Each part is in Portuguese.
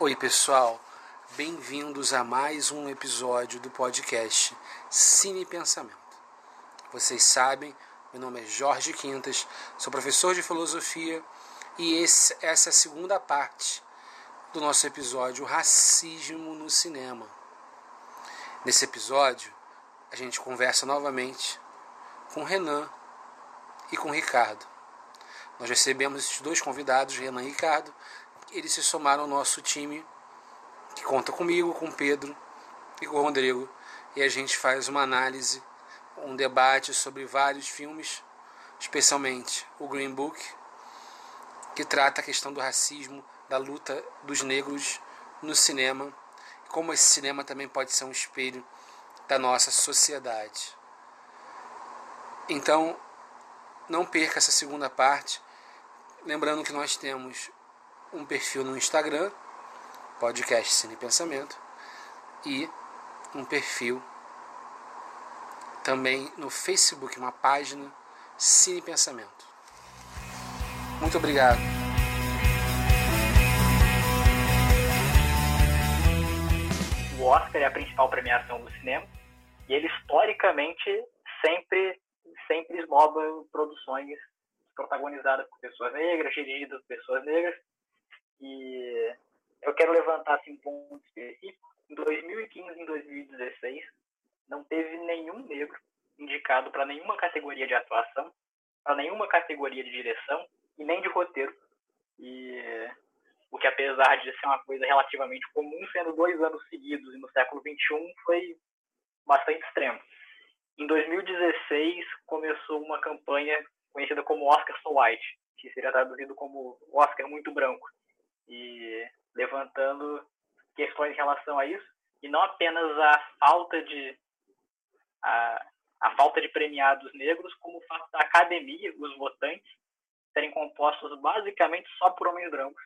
Oi, pessoal. Bem-vindos a mais um episódio do podcast Cine Pensamento. Vocês sabem, meu nome é Jorge Quintas, sou professor de filosofia e esse, essa é a segunda parte do nosso episódio Racismo no Cinema. Nesse episódio, a gente conversa novamente com Renan e com Ricardo. Nós recebemos esses dois convidados, Renan e Ricardo, eles se somaram ao nosso time, que conta comigo, com o Pedro e com o Rodrigo, e a gente faz uma análise, um debate sobre vários filmes, especialmente o Green Book, que trata a questão do racismo, da luta dos negros no cinema, como esse cinema também pode ser um espelho da nossa sociedade. Então, não perca essa segunda parte. Lembrando que nós temos um perfil no Instagram, podcast Cine Pensamento, e um perfil também no Facebook, uma página Cine Pensamento. Muito obrigado. O Oscar é a principal premiação do cinema e ele historicamente sempre sempre esnoba produções protagonizadas por pessoas negras, dirigidas por pessoas negras e eu quero levantar assim, um ponto específico. Em 2015 e em 2016, não teve nenhum negro indicado para nenhuma categoria de atuação, para nenhuma categoria de direção e nem de roteiro. E o que, apesar de ser uma coisa relativamente comum, sendo dois anos seguidos e no século XXI, foi bastante extremo. Em 2016, começou uma campanha conhecida como Oscar So White, que seria traduzido como Oscar Muito Branco, e levantando questões em relação a isso e não apenas a falta de a, a falta de premiados negros, como o fato da academia, os votantes, serem compostos basicamente só por homens brancos.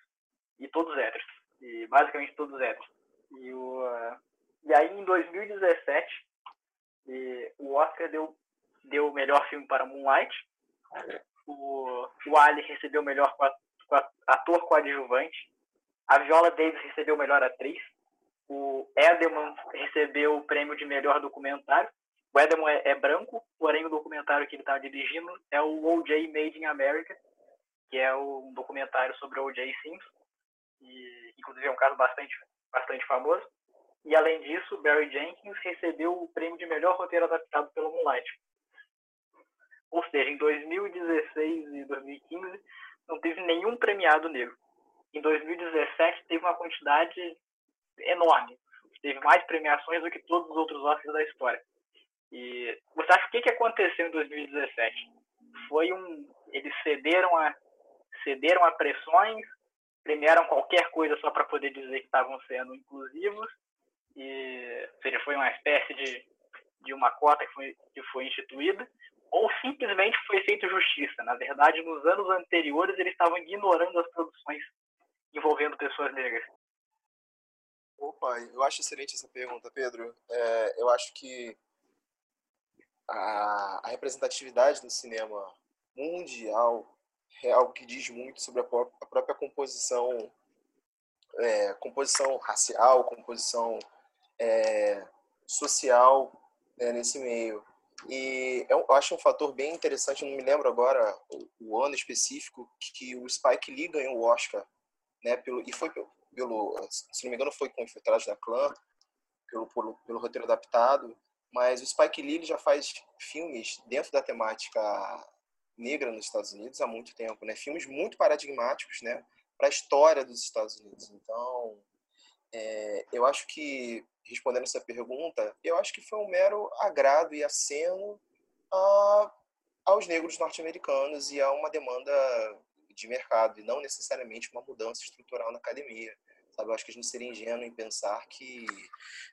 E todos héteros, e basicamente todos héteros. E, o, e aí em 2017 e, o Oscar deu deu o melhor filme para Moonlight, o, o Ali recebeu o melhor ator coadjuvante. A Viola Davis recebeu melhor atriz. O Edelman recebeu o prêmio de melhor documentário. O Edelman é, é branco, porém o documentário que ele está dirigindo é o O.J. Made in America, que é um documentário sobre o O.J. Simpson, e inclusive é um caso bastante, bastante famoso. E além disso, Barry Jenkins recebeu o prêmio de melhor roteiro adaptado pelo Moonlight. Ou seja, em 2016 e 2015 não teve nenhum premiado negro. Em 2017 teve uma quantidade enorme. Teve mais premiações do que todos os outros Oscars da história. E você acha o que, que aconteceu em 2017? Foi um. Eles cederam a, cederam a pressões, premiaram qualquer coisa só para poder dizer que estavam sendo inclusivos, e, ou seja, foi uma espécie de, de uma cota que foi, que foi instituída, ou simplesmente foi feita justiça. Na verdade, nos anos anteriores, eles estavam ignorando as produções envolvendo pessoas negras. Opa, eu acho excelente essa pergunta, Pedro. É, eu acho que a, a, representatividade do cinema mundial é algo que diz muito sobre a, a própria composição, é, composição racial, composição é, social né, nesse meio. E eu acho um fator bem interessante, não me lembro agora o, o ano específico, que o Spike Lee ganhou o Oscar, né, pelo, e foi pelo, se não me engano, foi com Infiltrados da Clã, pelo, pelo, pelo roteiro adaptado, mas o Spike Lee já faz filmes dentro da temática negra nos Estados Unidos há muito tempo, né, filmes muito paradigmáticos, né, para a história dos Estados Unidos. Então, é, eu acho que respondendo essa pergunta, eu acho que foi um mero agrado e aceno a, aos negros norte-americanos e a uma demanda de mercado, e não necessariamente uma mudança estrutural na academia. Sabe? Eu acho que a gente seria ingênuo em pensar que,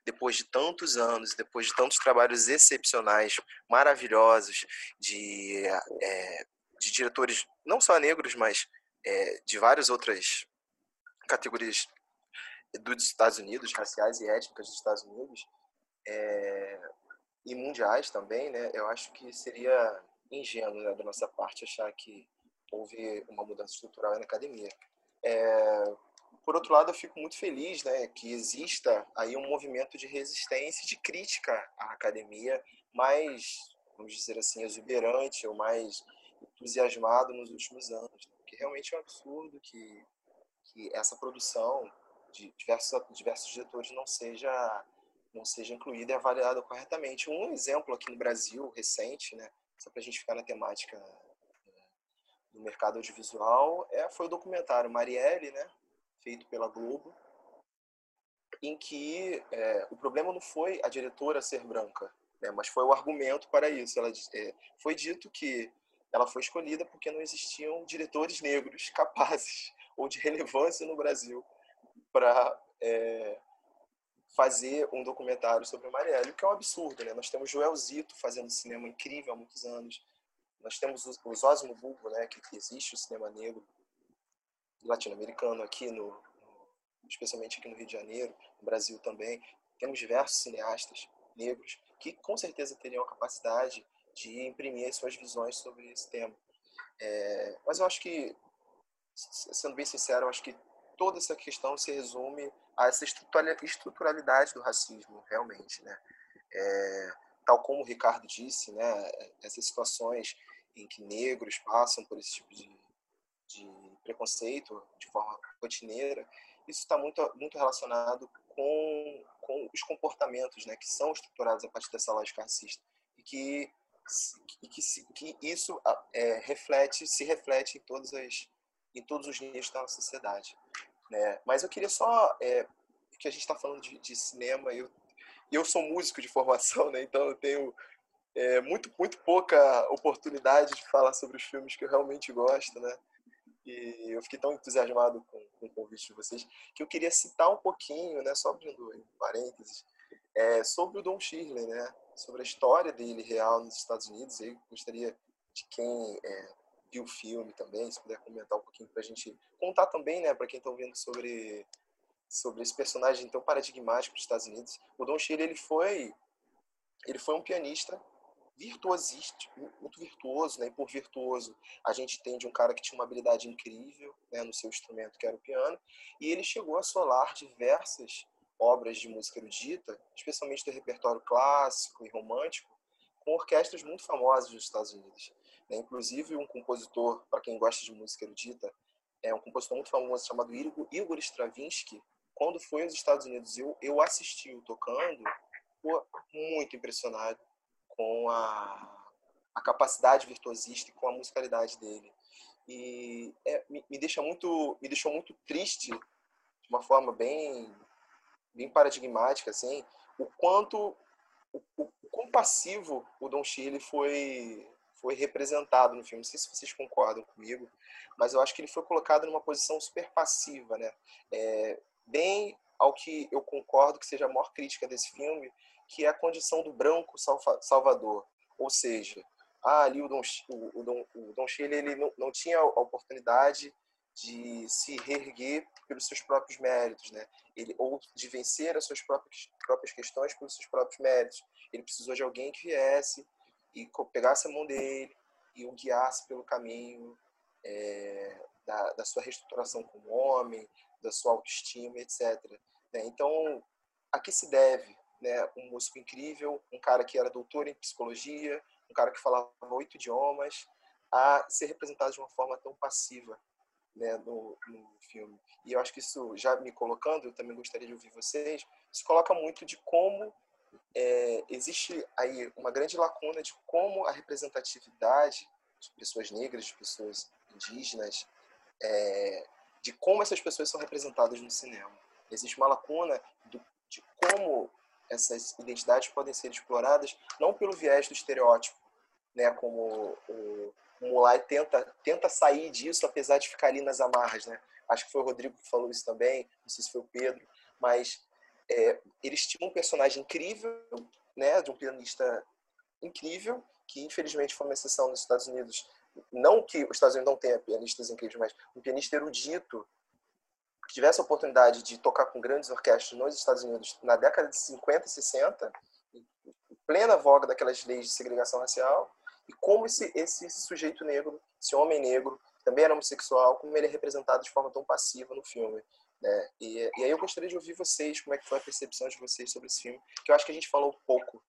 depois de tantos anos, depois de tantos trabalhos excepcionais, maravilhosos, de, é, de diretores não só negros, mas é, de várias outras categorias dos Estados Unidos, raciais e étnicas dos Estados Unidos, é, e mundiais também, né? Eu acho que seria ingênuo né, da nossa parte achar que houve uma mudança estrutural na academia. É, por outro lado, eu fico muito feliz né, que exista aí um movimento de resistência de crítica à academia mais, vamos dizer assim, exuberante ou mais entusiasmado nos últimos anos. Né? Porque realmente é um absurdo que, que essa produção de diversos, diversos diretores não seja, não seja incluída e avaliada corretamente. Um exemplo aqui no Brasil, recente, né, só para a gente ficar na temática né, do mercado audiovisual, é, foi o documentário Marielle, né, feito pela Globo, em que é, o problema não foi a diretora ser branca, né, mas foi o argumento para isso. Ela, é, foi dito que ela foi escolhida porque não existiam diretores negros capazes ou de relevância no Brasil para é, fazer um documentário sobre Marielle, o que é um absurdo. Né? Nós temos Joel Zito fazendo cinema incrível há muitos anos. Nós temos os, os Osmo Bulbo, né, que, que existe o cinema negro latino-americano aqui, no, especialmente aqui no Rio de Janeiro, no Brasil também. Temos diversos cineastas negros que com certeza teriam a capacidade de imprimir as suas visões sobre esse tema. É, mas eu acho que, sendo bem sincero, eu acho que toda essa questão se resume a essa estruturalidade do racismo, realmente, né? É, tal como o Ricardo disse, né? Essas situações em que negros passam por esse tipo de, de preconceito de forma rotineira, isso está muito, muito relacionado com, com os comportamentos né, que são estruturados a partir dessa lógica racista e que, que, que isso é, reflete, se reflete em, todas as, em todos os níveis da nossa sociedade. Né? Mas eu queria só, é, que a gente está falando de, de cinema, eu, eu sou músico de formação, né, então eu tenho é, muito, muito pouca oportunidade de falar sobre os filmes que eu realmente gosto, né? E eu fiquei tão entusiasmado com, com o convite de vocês que eu queria citar um pouquinho, né, só abrindo parênteses, é, sobre o Don Shirley, né, sobre a história dele real nos Estados Unidos. Eu gostaria de quem é, o filme também, se puder comentar um pouquinho para a gente contar também, né, para quem está ouvindo sobre sobre esse personagem tão paradigmático dos Estados Unidos. O Don Shirley ele foi ele foi um pianista virtuosístico, muito virtuoso, né? E por virtuoso, a gente entende um cara que tinha uma habilidade incrível, né, no seu instrumento, que era o piano, e ele chegou a solar diversas obras de música erudita, especialmente do repertório clássico e romântico, com orquestras muito famosas nos Estados Unidos. Né? Inclusive, um compositor, para quem gosta de música erudita, é um compositor muito famoso chamado Igor Stravinsky. Quando foi aos Estados Unidos, eu, eu assisti o tocando, ficou muito impressionado com a, a capacidade virtuosista e com a musicalidade dele. E é, me, me, deixa muito, me deixou muito triste, de uma forma bem, bem paradigmática, assim, o quanto, o, o, o passivo o Don Shirley foi, foi representado no filme. Não sei se vocês concordam comigo, mas eu acho que ele foi colocado numa posição super passiva, né? É, bem ao que eu concordo que seja a maior crítica desse filme, que é a condição do branco salvador. Ou seja, ah, ali o Dom, o, Dom, o Chile ele não, não tinha a oportunidade de se reerguer pelos seus próprios méritos, né? Ele ou de vencer as suas próprias próprias questões pelos seus próprios méritos. Ele precisou de alguém que viesse e pegasse a mão dele e o guiasse pelo caminho é, da, da sua reestruturação como homem, da sua autoestima, etc. Né? Então, a que se deve né, um músico incrível, um cara que era doutor em psicologia, um cara que falava oito idiomas, a ser representado de uma forma tão passiva né, no, no filme. E eu acho que isso, já me colocando, eu também gostaria de ouvir vocês, isso coloca muito de como é, existe aí uma grande lacuna de como a representatividade de pessoas negras, de pessoas indígenas, é, de como essas pessoas são representadas no cinema. Existe uma lacuna do, de como essas identidades podem ser exploradas não pelo viés do estereótipo, né, como o, o Mulai tenta, tenta sair disso, apesar de ficar ali nas amarras. Né? Acho que foi o Rodrigo que falou isso também, não sei se foi o Pedro, mas é, eles tinham um personagem incrível, né, de um pianista incrível, que infelizmente foi uma exceção nos Estados Unidos. Não que os Estados Unidos não tenha pianistas incríveis, mas um pianista erudito, que tivesse a oportunidade de tocar com grandes orquestras nos Estados Unidos na década de 50 e 60, em plena voga daquelas leis de segregação racial, e como esse, esse sujeito negro, esse homem negro, também era homossexual, como ele é representado de forma tão passiva no filme. Né? E, e aí eu gostaria de ouvir vocês, como é que foi a percepção de vocês sobre esse filme, que eu acho que a gente falou pouco.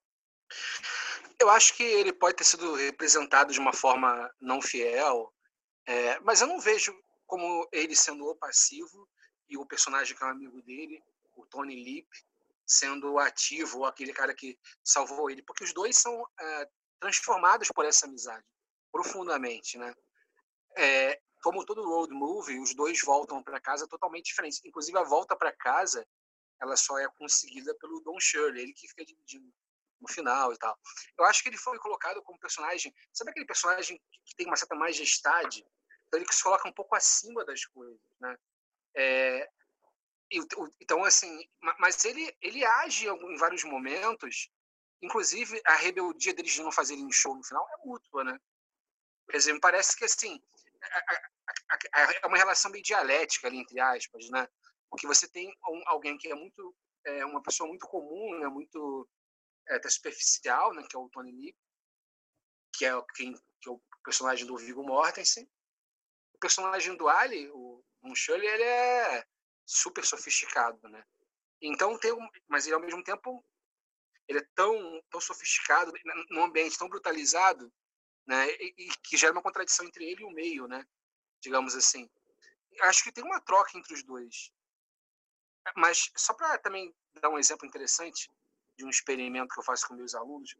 Eu acho que ele pode ter sido representado de uma forma não fiel, é, mas eu não vejo como ele sendo o passivo e o personagem que é um amigo dele, o Tony Lip, sendo ativo, aquele cara que salvou ele, porque os dois são é, transformados por essa amizade profundamente, né? É, como todo road movie, os dois voltam para casa totalmente diferentes. Inclusive a volta para casa, ela só é conseguida pelo Don Shirley, ele que fica dividindo no final e tal. Eu acho que ele foi colocado como personagem, sabe aquele personagem que tem uma certa majestade? Então ele que se coloca um pouco acima das coisas, né? É, então assim, mas ele ele age em vários momentos, inclusive a rebeldia deles de não fazerem show no final é mútua, né? Quer dizer, me parece que assim é uma relação bem dialética ali entre aspas, né? Porque você tem um, alguém que é muito é uma pessoa muito comum, né? Muito é, até superficial, né? Que é o Tony Lee, que é que é o personagem do Viggo Mortensen. O personagem do Ali, o Shirley, ele é super sofisticado, né? Então tem, um, mas ele ao mesmo tempo ele é tão tão sofisticado num ambiente tão brutalizado, né? E, e, que gera uma contradição entre ele e o meio, né? Digamos assim. Acho que tem uma troca entre os dois. Mas só para também dar um exemplo interessante de um experimento que eu faço com meus alunos,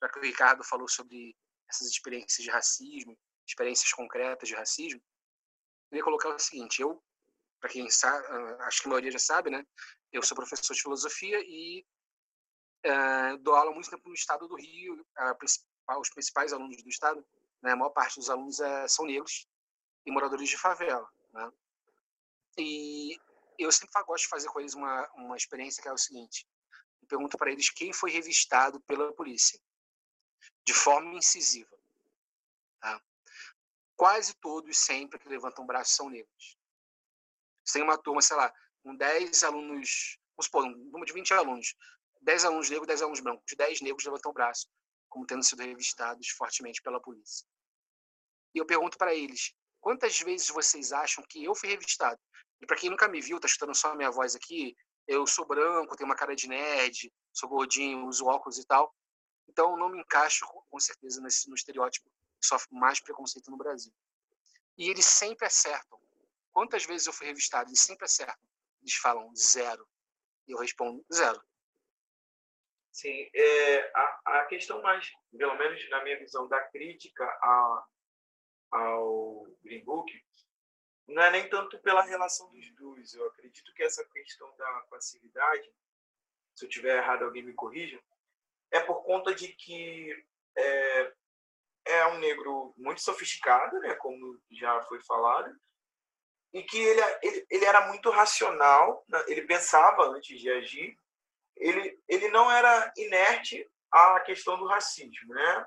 já que o Ricardo falou sobre essas experiências de racismo, experiências concretas de racismo, eu queria colocar o seguinte: eu para quem sabe, ah, acho que a maioria já sabe, né? Eu sou professor de filosofia e uh, dou aula muito tempo no estado do Rio. Uh, os principais alunos do estado, né? A maior parte dos alunos é, são negros e moradores de favela, né? E eu sempre gosto de fazer com eles uma, uma experiência que é o seguinte: eu pergunto para eles quem foi revistado pela polícia de forma incisiva. Tá? Quase todos sempre que levantam o braço são negros. Tem uma turma, sei lá, com 10 alunos, vamos supor, um grupo de 20 alunos, 10 alunos negros, 10 alunos brancos, 10 negros levantam o braço, como tendo sido revistados fortemente pela polícia. E eu pergunto para eles, quantas vezes vocês acham que eu fui revistado? E para quem nunca me viu, tá escutando só a minha voz aqui, eu sou branco, tenho uma cara de nerd, sou gordinho, uso óculos e tal. Então não me encaixo com certeza nesse, no estereótipo que sofre mais preconceito no Brasil. E eles sempre acertam. Quantas vezes eu fui revistado? Eles sempre acertam. Eles falam zero. E eu respondo zero. Sim, é, a, a questão mais, pelo menos na minha visão, da crítica a, ao Green Book, não é nem tanto pela relação dos dois. Eu acredito que essa questão da passividade, se eu tiver errado, alguém me corrija, é por conta de que é, é um negro muito sofisticado, né, como já foi falado, e que ele, ele, ele era muito racional, né? ele pensava antes de agir, ele, ele não era inerte à questão do racismo, né?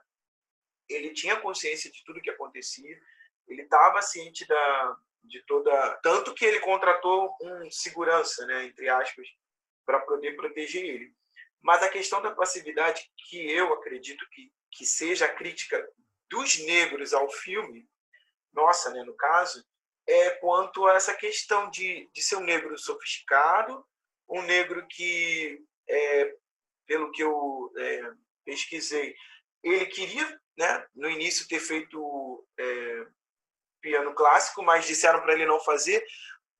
Ele tinha consciência de tudo que acontecia, ele estava ciente da, de toda, tanto que ele contratou um segurança, né, entre aspas, para poder proteger ele. Mas a questão da passividade, que eu acredito que, que seja a crítica dos negros ao filme, nossa, né, no caso, é quanto a essa questão de, de ser um negro sofisticado, um negro que, é, pelo que eu é, pesquisei, ele queria, né, no início, ter feito é, piano clássico, mas disseram para ele não fazer,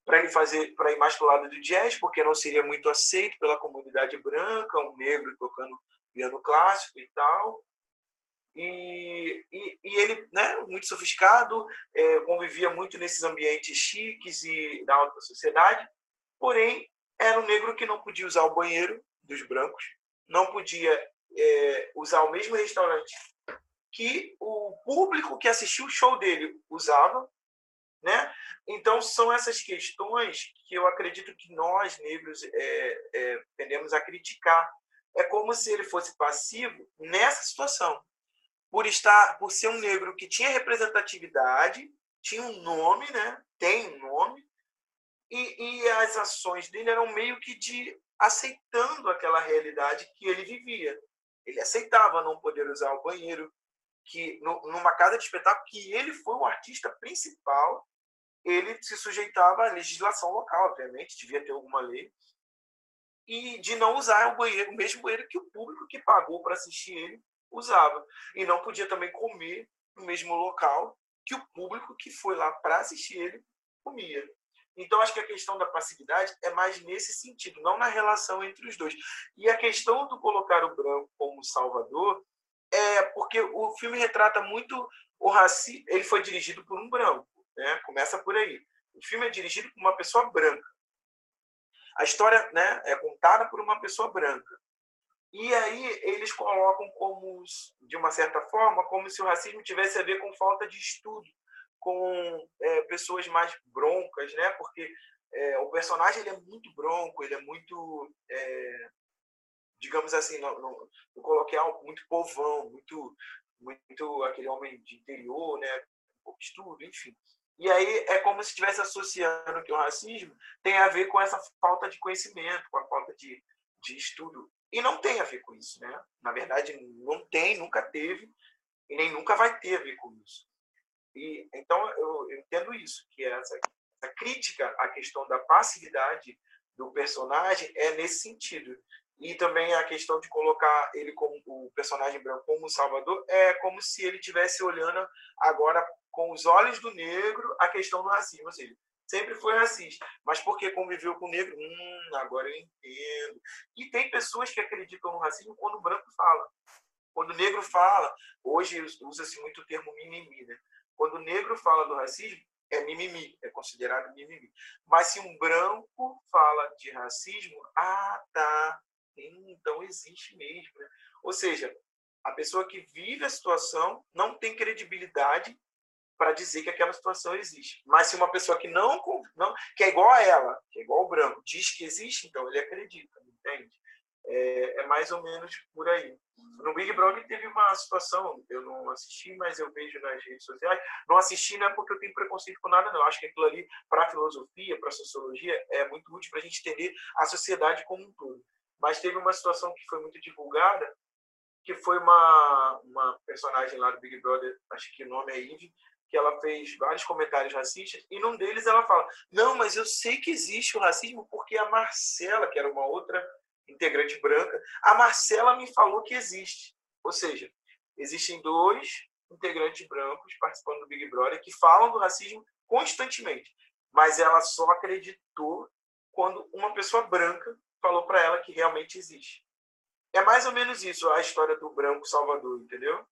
para ele fazer para ir mais para o lado do jazz, porque não seria muito aceito pela comunidade branca, um negro tocando piano clássico e tal. E, e, e, ele, né, muito sofisticado, é, convivia muito nesses ambientes chiques e da alta sociedade, porém era um negro que não podia usar o banheiro dos brancos, não podia é, usar o mesmo restaurante que o público que assistiu o show dele usava, né? Então são essas questões que eu acredito que nós negros é, é, tendemos a criticar. É como se ele fosse passivo nessa situação por estar, por ser um negro que tinha representatividade, tinha um nome, né? Tem um nome, e, e as ações dele eram meio que de aceitando aquela realidade que ele vivia. Ele aceitava não poder usar o banheiro, que numa casa de espetáculo que ele foi o artista principal ele se sujeitava à legislação local, obviamente, devia ter alguma lei, e de não usar o banheiro, o mesmo banheiro que o público que pagou para assistir ele usava. E não podia também comer no mesmo local que o público que foi lá para assistir ele comia. Então, acho que a questão da passividade é mais nesse sentido, não na relação entre os dois. E a questão do colocar o branco como salvador é porque o filme retrata muito o racismo. Ele foi dirigido por um branco, né? começa por aí. O filme é dirigido por uma pessoa branca. A história né, é contada por uma pessoa branca. E aí eles colocam como, de uma certa forma, como se o racismo tivesse a ver com falta de estudo, com é, pessoas mais broncas, né? Porque é, o personagem ele é muito bronco, ele é muito, é, digamos assim, no, no, no coloquial, muito povão, muito, muito aquele homem de interior, né? Pouco estudo, enfim. E aí é como se estivesse associando que o racismo tem a ver com essa falta de conhecimento, com a falta de, de estudo e não tem a ver com isso, né? Na verdade, não tem, nunca teve e nem nunca vai ter a ver com isso. E então eu, eu entendo isso, que essa, essa crítica à questão da passividade do personagem é nesse sentido. E também a questão de colocar ele como o personagem branco como Salvador é como se ele estivesse olhando agora com os olhos do negro a questão do racismo, sempre foi racista, mas porque conviveu com o negro, hum, agora eu entendo. E tem pessoas que acreditam no racismo quando o branco fala. Quando o negro fala, hoje usa-se muito o termo mimimi, né? Quando o negro fala do racismo, é mimimi, é considerado mimimi. Mas se um branco fala de racismo, ah, tá, então existe mesmo. Né? Ou seja, a pessoa que vive a situação não tem credibilidade para dizer que aquela situação existe. Mas se uma pessoa que não, não que é igual a ela, que é igual ao branco, diz que existe, então ele acredita, entende? É, é mais ou menos por aí. No Big Brother teve uma situação, eu não assisti, mas eu vejo nas redes sociais. Não assisti não é porque eu tenho preconceito com nada, não. Eu acho que aquilo ali, para a filosofia, para a sociologia, é muito útil para a gente entender a sociedade como um todo. Mas teve uma situação que foi muito divulgada, que foi uma, uma personagem lá do Big Brother, acho que o nome é Eve, que ela fez vários comentários racistas, e num deles ela fala: Não, mas eu sei que existe o racismo porque a Marcela, que era uma outra integrante branca, a Marcela me falou que existe. Ou seja, existem dois integrantes brancos participando do Big Brother que falam do racismo constantemente, mas ela só acreditou quando uma pessoa branca falou para ela que realmente existe. É mais ou menos isso a história do branco Salvador, entendeu?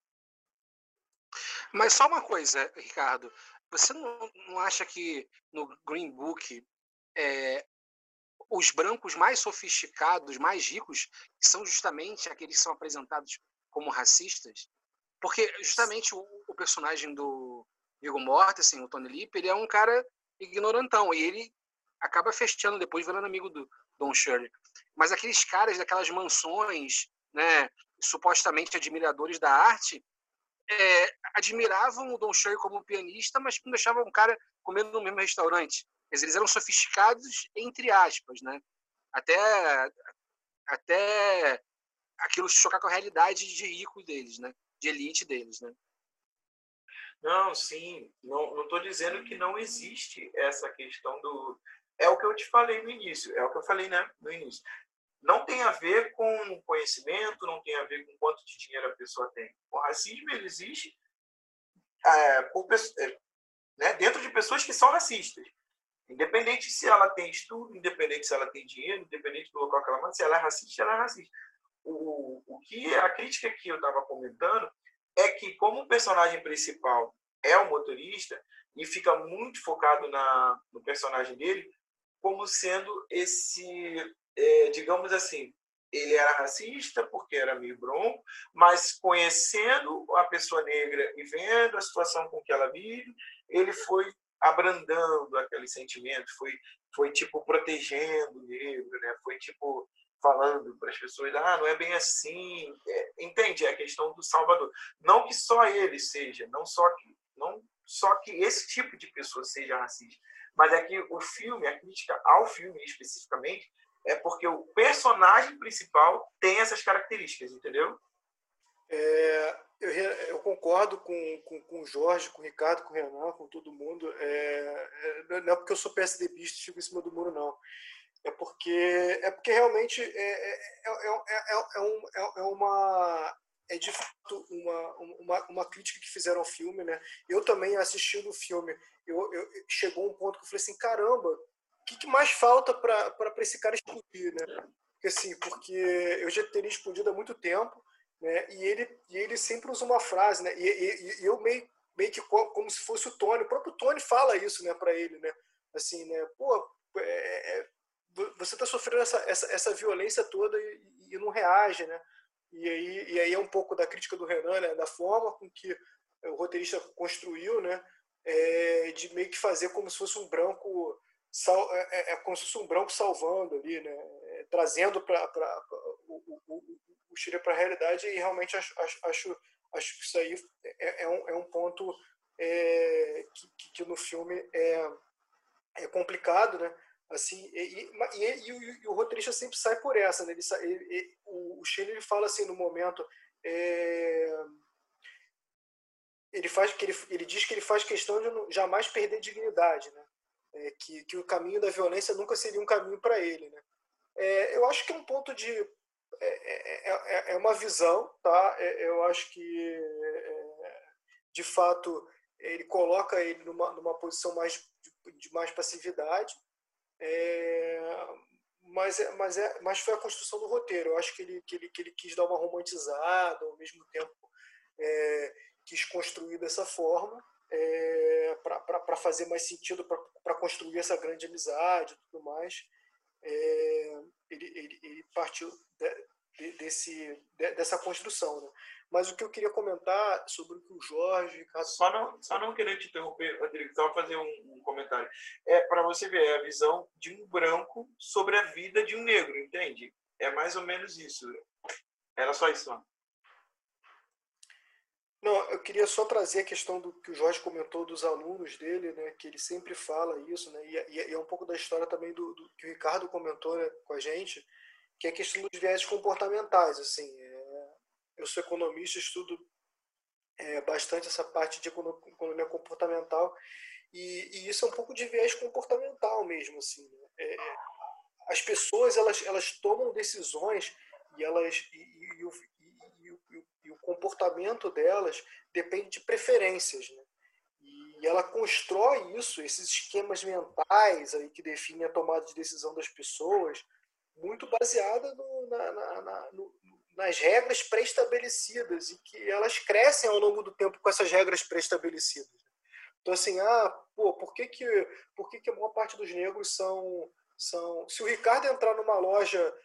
Mas só uma coisa, Ricardo. Você não, não acha que no Green Book é, os brancos mais sofisticados, mais ricos, são justamente aqueles que são apresentados como racistas? Porque justamente o, o personagem do Viggo Mortensen, o Tony Lip, ele é um cara ignorantão e ele acaba fechando depois virando amigo do Don Shirley. Mas aqueles caras daquelas mansões, né, supostamente admiradores da arte, é, admiravam o Don Cherry como pianista, mas não deixavam um cara comendo no mesmo restaurante. Eles eram sofisticados, entre aspas, né? Até, até aquilo chocar com a realidade de rico deles, né? De elite deles, né? Não, sim. Não estou dizendo que não existe essa questão do... É o que eu te falei no início. É o que eu falei né, no início não tem a ver com conhecimento, não tem a ver com quanto de dinheiro a pessoa tem. O racismo ele existe é, por, é, né, dentro de pessoas que são racistas. Independente se ela tem estudo, independente se ela tem dinheiro, independente do local que ela manda, se ela é racista, ela é racista. O, o que a crítica que eu estava comentando é que como o personagem principal é o motorista e fica muito focado na, no personagem dele como sendo esse é, digamos assim, ele era racista porque era meio bronco, mas conhecendo a pessoa negra e vendo a situação com que ela vive, ele foi abrandando aquele sentimento, foi foi tipo protegendo o negro, né? Foi tipo falando para as pessoas, ah, não é bem assim, é, entende? É a questão do Salvador. Não que só ele seja, não só que não só que esse tipo de pessoa seja racista, mas é que o filme, a crítica ao filme especificamente, é porque o personagem principal tem essas características, entendeu? É, Eu, eu concordo com, com, com o Jorge, com o Ricardo, com o Renan, com todo mundo. É, é, não é porque eu sou PSDBista e fico em cima do muro, não. É porque, é porque realmente é, é, é, um, é, uma, é de fato uma, uma, uma crítica que fizeram ao filme. Né? Eu também, assistindo o filme, eu, eu, chegou um ponto que eu falei assim: caramba, o que, que mais falta para esse cara explodir? Né? Porque, assim, porque eu já teria explodido há muito tempo né? E ele e ele sempre usa uma frase, né? E, e, e eu meio meio que como se fosse o Tony, o próprio Tony fala isso, né, para ele, né? Assim, né? Pô, é, é, você está sofrendo essa, essa, essa violência toda e, e, não reage, né? E aí, e aí é um pouco da crítica do Renan, né? Da forma com que o roteirista construiu, né? É, de meio que fazer como se fosse um branco sal, é, é, é como se fosse um branco salvando ali, né? É, trazendo para o, o, Chile para a realidade e realmente acho, acho, acho, que isso aí é, é, um, é um ponto é, que, que, no filme é, é complicado, né? Assim, e, e, e, e, o, roteirista sempre sai por essa, né? Ele, ele, o, o Chile ele fala assim no momento é, ele faz que ele, ele diz que ele faz questão de jamais perder dignidade, né? É, que, que o caminho da violência nunca seria um caminho para ele, né? É, eu acho que é um ponto de é é, é, é, uma visão, tá? É, eu acho que, de fato, ele coloca ele numa, numa posição mais de, de mais passividade, mas, mas, é, mas foi a construção do roteiro. Eu acho que ele, que ele, que ele quis dar uma romantizada, ao mesmo tempo quis construir dessa forma. É, para fazer mais sentido, para construir essa grande amizade e tudo mais é, ele, ele, ele, partiu de, desse, de, dessa construção. Né? Mas o que eu queria comentar sobre o que o Jorge. Ricardo... Só, não, só não querer te interromper, Rodrigo, só fazer um, um comentário. É para você ver a visão de um branco sobre a vida de um negro, entende? É mais ou menos isso. Era só isso. Não. Não, eu queria só trazer a questão do que o Jorge comentou dos alunos dele, né, que ele sempre fala isso, né, e, e é um pouco da história também do, do que o Ricardo comentou né, com a gente, que é a questão dos viés comportamentais. Assim, é, eu sou economista, estudo é, bastante essa parte de economia comportamental, e, e, isso é um pouco de viés comportamental mesmo. Assim, né? é, as pessoas elas, elas tomam decisões e elas e, e o comportamento delas depende de preferências, né? E ela constrói isso, esses esquemas mentais aí que definem a tomada de decisão das pessoas, muito baseada no, na, na, na, no, nas regras pré-estabelecidas e que elas crescem ao longo do tempo com essas regras pré-estabelecidas. Então, assim, ah, pô, por que, que, por que, que a maior parte dos negros são, são. Se o Ricardo entrar numa loja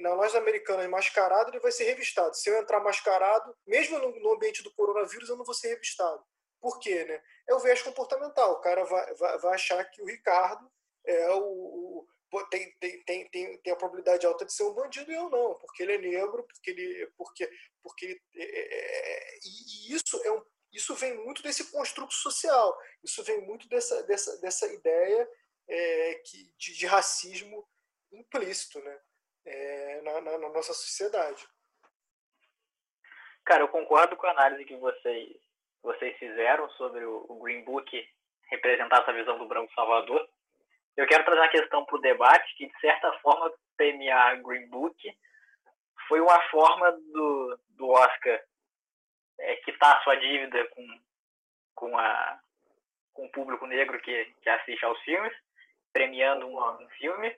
na loja americana mascarado, ele vai ser revistado. Se eu entrar mascarado, mesmo no, ambiente do coronavírus, eu não vou ser revistado. Por quê? Né? É o viés comportamental. O cara vai, vai, vai achar que o Ricardo é o, o tem, tem, tem, tem, tem a probabilidade alta de ser um bandido e eu não, porque ele é negro, porque ele. Porque, porque ele, é, é, é e isso é um, isso vem muito desse construto social, isso vem muito dessa, dessa, dessa ideia é, que, de, de racismo implícito, né? É, na, na, na, nossa sociedade. Cara, eu concordo com a análise que vocês, vocês fizeram sobre o, Green Book representar essa visão do branco salvador. Eu quero trazer uma questão para o debate que, de certa forma, premiar Green Book foi uma forma do, do Oscar é, quitar sua dívida com, com, a, com o público negro que, que assiste aos filmes, premiando um, um filme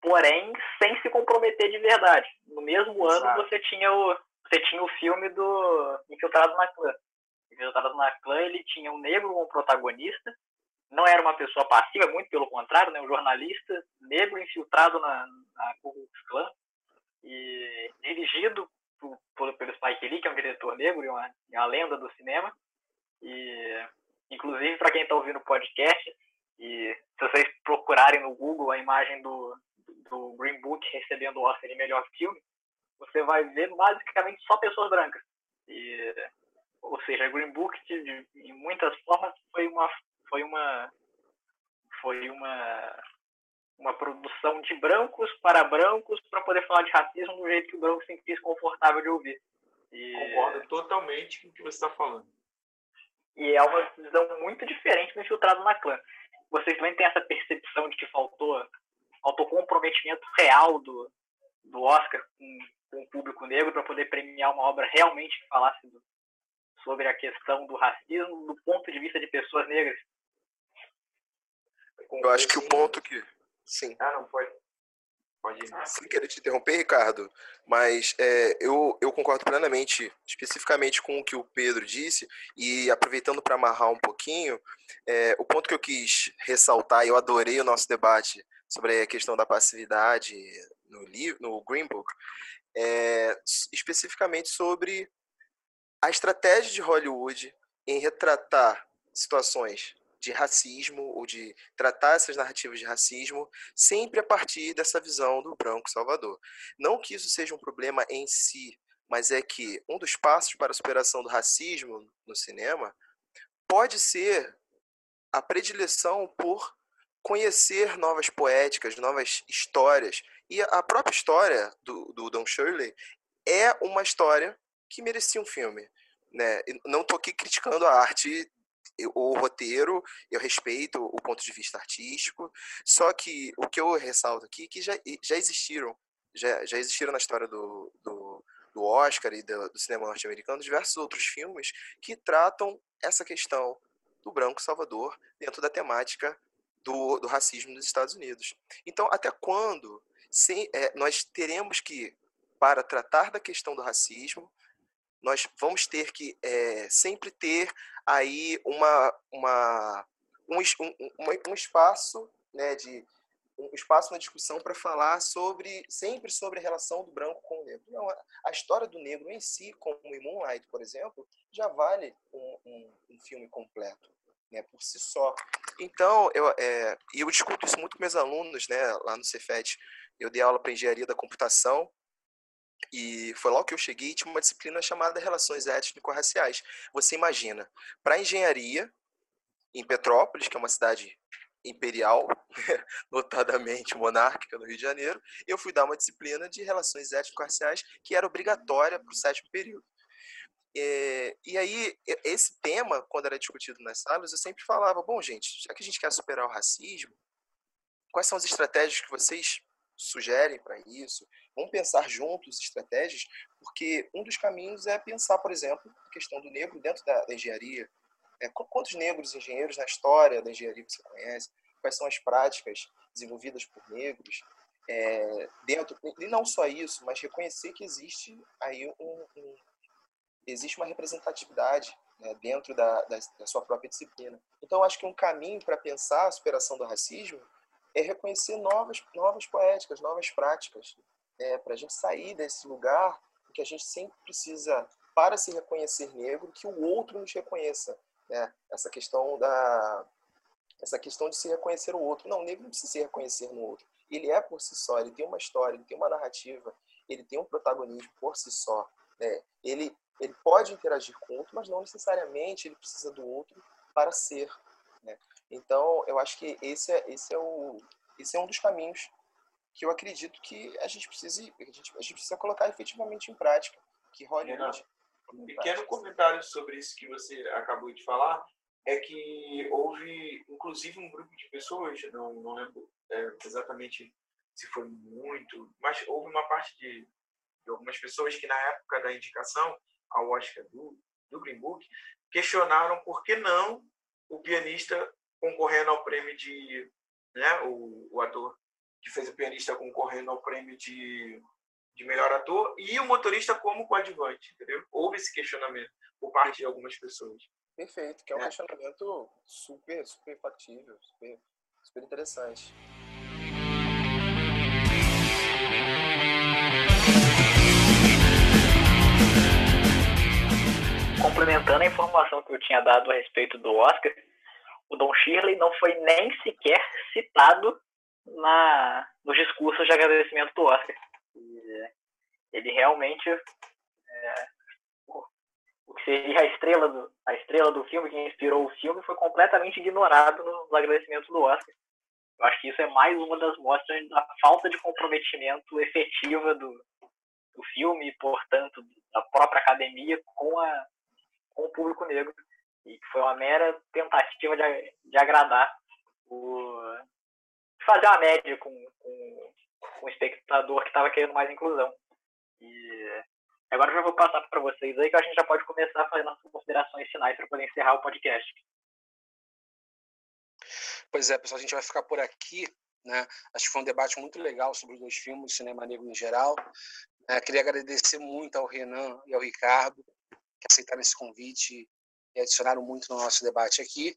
porém sem se comprometer de verdade. No mesmo Exato. ano você tinha o você tinha o filme do Infiltrado na Clã. Infiltrado na Clã ele tinha um negro como protagonista, não era uma pessoa passiva, muito pelo contrário, né, um jornalista negro infiltrado na, na Ku Klux Klan e dirigido por, por, pelo Spike Lee, que é um diretor negro e uma, uma lenda do cinema. E inclusive para quem está ouvindo o podcast, e se vocês procurarem no Google a imagem do, do Green Book recebendo o Oscar de melhor filme, você vai ver basicamente só pessoas brancas. E, ou seja, Green Book, de, de, em muitas formas, foi uma foi uma foi uma uma produção de brancos para brancos para poder falar de racismo do jeito que o branco se sentisse confortável de ouvir. E, E... Concordo totalmente com o que você está falando. E é uma visão muito diferente do infiltrado na clã. Vocês também têm essa percepção de que faltou, faltou comprometimento real do, do Oscar com, com o público negro para poder premiar uma obra realmente que falasse do, sobre a questão do racismo do ponto de vista de pessoas negras? Eu acho que o ponto que. Sim. Ah, não, pode. Sem querer te interromper, Ricardo, mas é, eu, eu concordo plenamente, especificamente com o que o Pedro disse, e aproveitando para amarrar um pouquinho, é, o ponto que eu quis ressaltar, e eu adorei o nosso debate sobre a questão da passividade no, livro, no Green Book, é, especificamente sobre a estratégia de Hollywood em retratar situações de racismo ou de tratar essas narrativas de racismo sempre a partir dessa visão do branco salvador. Não que isso seja um problema em si, mas é que um dos passos para a superação do racismo no cinema pode ser a predileção por conhecer novas poéticas, novas histórias. E a própria história do, do Don Shirley é uma história que merecia um filme. Né? Não estou aqui criticando a arte o roteiro, eu respeito o ponto de vista artístico, só que o que eu ressalto aqui é que já, já existiram, já, já existiram na história do, do, do Oscar e do, do cinema norte-americano diversos outros filmes que tratam essa questão do branco salvador dentro da temática do, do racismo nos Estados Unidos. Então, até quando sem, é, nós teremos que, para tratar da questão do racismo, nós vamos ter que é, sempre ter aí uma, uma, um, um, um espaço né, de um espaço na discussão para falar sobre sempre sobre a relação do branco com o negro. Não, a história do negro em si, como em Moonlight, por exemplo, já vale um, um, um filme completo, né, por si só. Então, eu, é, e eu discuto isso muito com meus alunos, né, lá no Cefet. Eu dei aula para engenharia da computação e foi logo que eu cheguei, tinha uma disciplina chamada Relações Étnico-Raciais. Você imagina, para engenharia, em Petrópolis, que é uma cidade imperial, notadamente monárquica no Rio de Janeiro, eu fui dar uma disciplina de relações étnico-raciais que era obrigatória para o sétimo período. É, e aí, esse tema, quando era discutido nas salas, eu sempre falava: bom, gente, já que a gente quer superar o racismo, quais são as estratégias que vocês sugerem para isso? Vamos pensar juntos estratégias, porque um dos caminhos é pensar, por exemplo, a questão do negro dentro da, da engenharia. É, quantos negros engenheiros na história da engenharia você conhece? Quais são as práticas desenvolvidas por negros? É, dentro e não só isso, mas reconhecer que existe aí um, um existe uma representatividade né, dentro da, da, da, sua própria disciplina. Então, acho que um caminho para pensar a superação do racismo é reconhecer novas, novas poéticas, novas práticas, é, para a gente sair desse lugar que a gente sempre precisa, para se reconhecer negro, que o outro nos reconheça. Né? Essa questão da essa questão de se reconhecer o outro. Não, o negro não precisa se reconhecer no outro. Ele é por si só, ele tem uma história, ele tem uma narrativa, ele tem um protagonismo por si só. Né? Ele, ele pode interagir com o outro, mas não necessariamente ele precisa do outro para ser. Né? Então, eu acho que esse é, esse é, o, esse é um dos caminhos que eu acredito que a gente precisa, a gente, a gente precisa colocar efetivamente em prática. Que Hollywood. Um pequeno comentário sobre isso que você acabou de falar é que houve, inclusive, um grupo de pessoas, não, não lembro é, exatamente se foi muito, mas houve uma parte de, de, algumas pessoas que, na época da indicação ao Oscar do, do Green Book, questionaram por que não o pianista concorrendo ao prêmio de. Né, o, o ator que fez o pianista concorrendo ao prêmio de, de melhor ator, e o motorista como coadjuvante, entendeu? Houve esse questionamento por parte de algumas pessoas. Perfeito, que é um é. questionamento super, super factível, super, super interessante. Complementando a informação que eu tinha dado a respeito do Oscar, o Don Shirley não foi nem sequer citado na, nos discursos de agradecimento do Oscar. E ele realmente é, o que seria a estrela do a estrela do filme, que inspirou o filme, foi completamente ignorado nos agradecimentos do Oscar. Eu acho que isso é mais uma das mostras da falta de comprometimento efetiva do, do filme, portanto, da própria academia com, a, com o público negro. E foi uma mera tentativa de, de agradar, o, de fazer uma média com, com, com o espectador que estava querendo mais inclusão. E agora eu já vou passar para vocês aí que a gente já pode começar a fazer nossas considerações finais para poder encerrar o podcast. Pois é, pessoal, a gente vai ficar por aqui. Né? Acho que foi um debate muito legal sobre os dois filmes, cinema negro em geral. É, queria agradecer muito ao Renan e ao Ricardo que aceitaram esse convite e adicionaram muito no nosso debate aqui.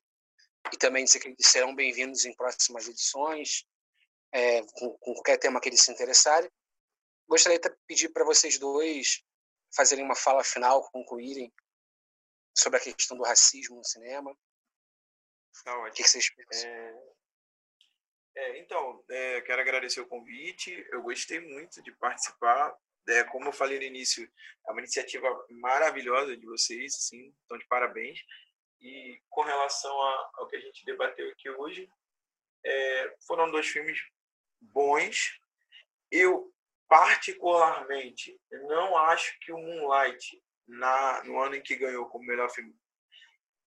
E também dizer que eles serão bem-vindos em próximas edições, é, com, com, qualquer tema que eles se interessarem. Gostaria de pedir para vocês dois fazerem uma fala final, concluírem sobre a questão do racismo no cinema. Tá ótimo. O que vocês pensam? É... É, então, é, quero agradecer o convite. Eu gostei muito de participar. É, como eu falei no início, é uma iniciativa maravilhosa de vocês, assim, então de parabéns. E com relação a, ao que a gente debateu aqui hoje, é, foram dois filmes bons. Eu, particularmente, não acho que o Moonlight, na, no ano em que ganhou como melhor filme,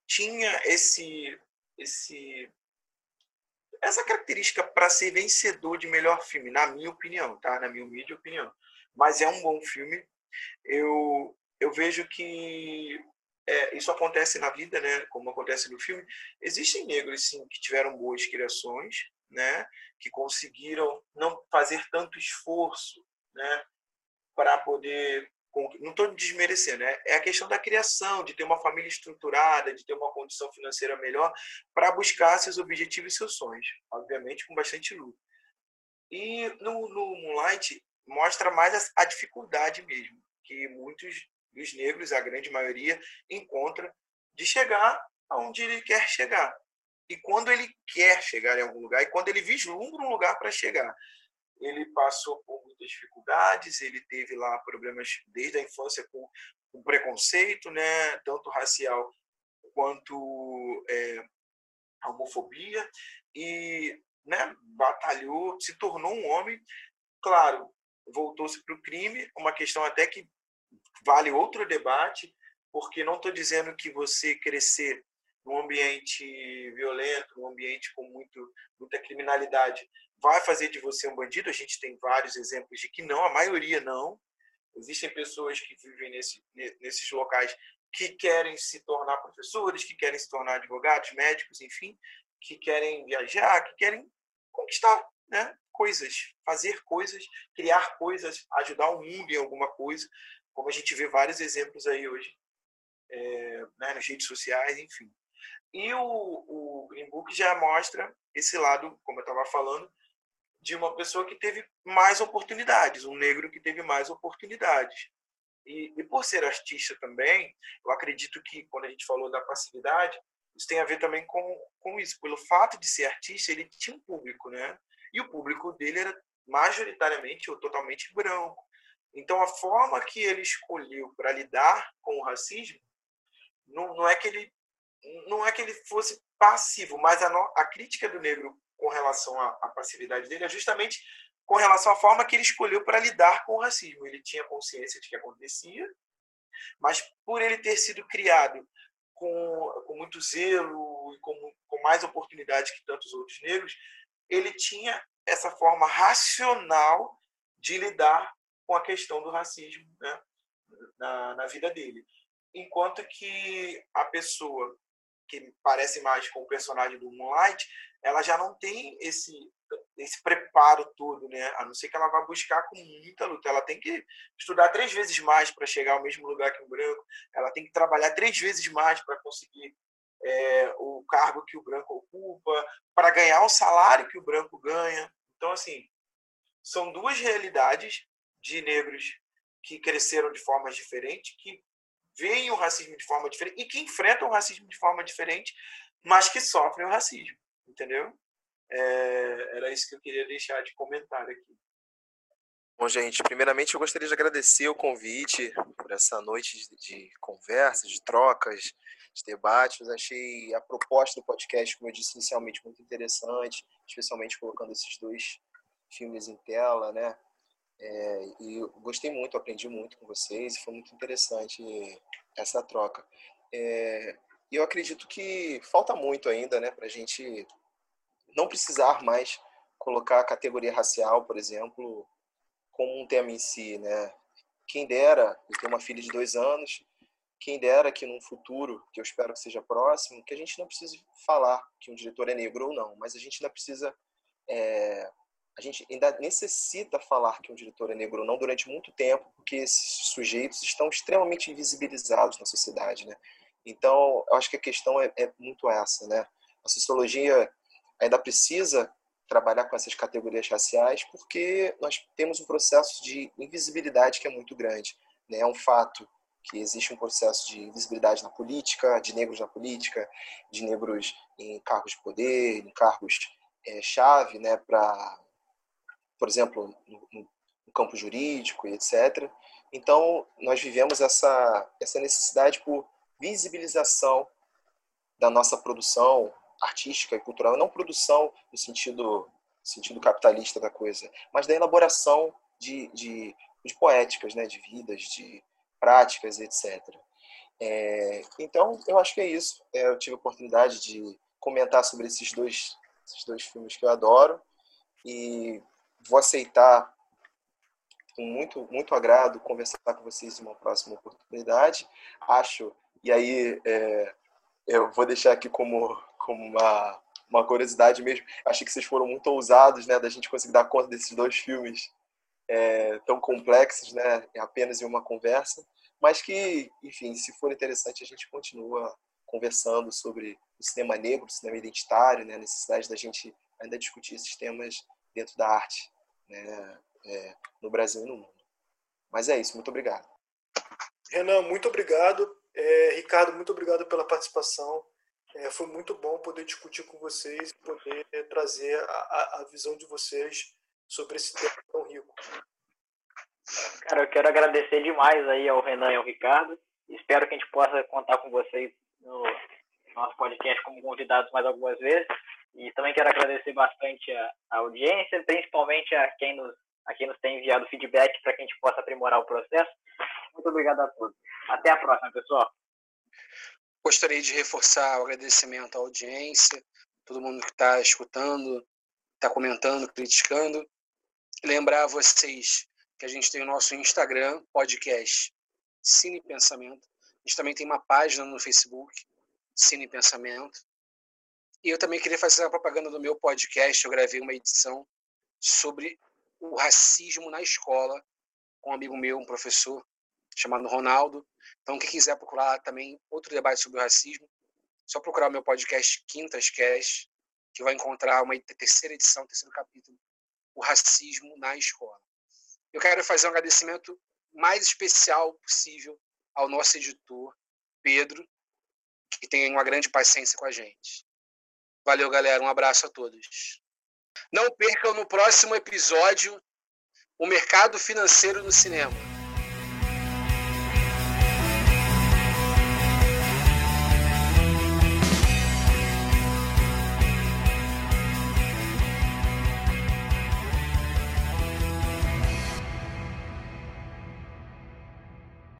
tinha esse, esse essa característica para ser vencedor de melhor filme, na minha opinião, tá? Na minha humilde opinião. Mas é um bom filme. Eu, eu vejo que é, isso acontece na vida, né? Como acontece no filme. Existem negros, sim, que tiveram boas criações, né? Que conseguiram não fazer tanto esforço, né? Para poder não estou desmerecendo, né? é a questão da criação, de ter uma família estruturada, de ter uma condição financeira melhor para buscar seus objetivos e seus sonhos, obviamente com bastante luta. E no, no Moonlight mostra mais a, dificuldade mesmo, que muitos dos negros, a grande maioria, encontra de chegar aonde ele quer chegar. E quando ele quer chegar em algum lugar, e quando ele vislumbra um lugar para chegar, ele passou por muitas dificuldades, ele teve lá problemas desde a infância com, com preconceito, né, tanto racial quanto é, homofobia, e né, batalhou, se tornou um homem, claro, voltou-se para o crime, uma questão até que vale outro debate, porque não estou dizendo que você crescer num ambiente violento, num ambiente com muito, muita criminalidade, vai fazer de você um bandido. A gente tem vários exemplos de que não, a maioria não. Existem pessoas que vivem nesse, nesses locais que querem se tornar professores, que querem se tornar advogados, médicos, enfim, que querem viajar, que querem conquistar né, coisas, fazer coisas, criar coisas, ajudar o mundo em alguma coisa, como a gente vê vários exemplos aí hoje, é, né, nas redes sociais, enfim. E o, o Green Book já mostra esse lado, como eu estava falando, de uma pessoa que teve mais oportunidades, um negro que teve mais oportunidades. E, e, por ser artista também, eu acredito que quando a gente falou da passividade, isso tem a ver também com, com isso. Pelo fato de ser artista, ele tinha um público, né? E o público dele era majoritariamente ou totalmente branco. Então, a forma que ele escolheu para lidar com o racismo não, não é que ele não é que ele fosse passivo, mas a, a crítica do negro com relação à, à passividade dele é justamente com relação à forma que ele escolheu para lidar com o racismo. Ele tinha consciência de que acontecia, mas por ele ter sido criado com, com muito zelo e com, com mais oportunidades que tantos outros negros, ele tinha essa forma racional de lidar com a questão do racismo né, na, na vida dele. Enquanto que a pessoa que parece mais com o personagem do Moonlight, ela já não tem esse esse preparo todo, né? A não ser que ela vá buscar com muita luta. Ela tem que estudar três vezes mais para chegar ao mesmo lugar que o branco. Ela tem que trabalhar três vezes mais para conseguir é, o cargo que o branco ocupa, para ganhar o salário que o branco ganha. Então, assim, são duas realidades de negros que cresceram de formas diferentes, que veem o racismo de forma diferente e que enfrentam o racismo de forma diferente, mas que sofrem o racismo, entendeu? É, era isso que eu queria deixar de comentário aqui. Bom, gente, primeiramente eu gostaria de agradecer o convite por essa noite de, de de trocas, de debates. Achei a proposta do podcast, como eu disse inicialmente, muito interessante, especialmente colocando esses dois filmes em tela, né? É, e gostei muito, aprendi muito com vocês foi muito interessante essa troca. É, eu acredito que falta muito ainda, né, para a gente não precisar mais colocar a categoria racial, por exemplo, como um tema em si, né? Quem dera, eu tenho uma filha de dois anos, quem dera que num futuro, que eu espero que seja próximo, que a gente não precise falar que um diretor é negro ou não, mas a gente ainda precisa, é, a gente ainda necessita falar que um diretor é negro ou não durante muito tempo, porque esses sujeitos estão extremamente invisibilizados na sociedade, né? Então, eu acho que a questão é, é muito essa, né? A sociologia ainda precisa trabalhar com essas categorias raciais porque nós temos um processo de invisibilidade que é muito grande. Né? É um fato que existe um processo de invisibilidade na política, de negros na política, de negros em cargos de poder, em cargos é, chave, né, para, por exemplo, no, no campo jurídico e etc. Então, nós vivemos essa, essa necessidade por visibilização da nossa produção artística e cultural, não produção no sentido, sentido capitalista da coisa, mas da elaboração de, de, de poéticas, né, de vidas, de práticas, etc. É, então, eu acho que é isso. É, eu tive a oportunidade de comentar sobre esses dois, esses dois filmes que eu adoro e vou aceitar com muito, muito agrado conversar com vocês em uma próxima oportunidade. Acho e aí, é, eu vou deixar aqui como, como uma, uma curiosidade mesmo. Achei que vocês foram muito ousados, né, da gente conseguir dar conta desses dois filmes é, tão complexos, né, apenas em uma conversa. Mas que, enfim, se for interessante, a gente continua conversando sobre o cinema negro, o cinema identitário, né, a necessidade da gente ainda discutir esses temas dentro da arte, né, é, no Brasil e no mundo. Mas é isso, muito obrigado. Renan, muito obrigado. É, Ricardo, muito obrigado pela participação. É, foi muito bom poder discutir com vocês poder trazer a, a visão de vocês sobre esse tema tão rico. Cara, eu quero agradecer demais aí ao Renan e ao Ricardo. Espero que a gente possa contar com vocês no nosso podcast como convidados mais algumas vezes. E também quero agradecer bastante a, audiência, principalmente a quem nos, a quem nos tem enviado feedback para que a gente possa aprimorar o processo. Muito obrigado a todos. Até a próxima, pessoal. Gostaria de reforçar o agradecimento à audiência, todo mundo que está escutando, está comentando, criticando. Lembrar vocês que a gente tem o nosso Instagram, podcast Cine Pensamento. A gente também tem uma página no Facebook, Cine Pensamento. E eu também queria fazer a propaganda do meu podcast. Eu gravei uma edição sobre o racismo na escola com um amigo meu, um professor, chamado Ronaldo. Então, quem quiser procurar também outro debate sobre o racismo, só procurar o meu podcast Quintas Cash, que vai encontrar uma terceira edição, terceiro capítulo, o racismo na escola. Eu quero fazer um agradecimento mais especial possível ao nosso editor, Pedro, que tem uma grande paciência com a gente. Valeu, galera. Um abraço a todos. Não percam no próximo episódio o mercado financeiro no cinema.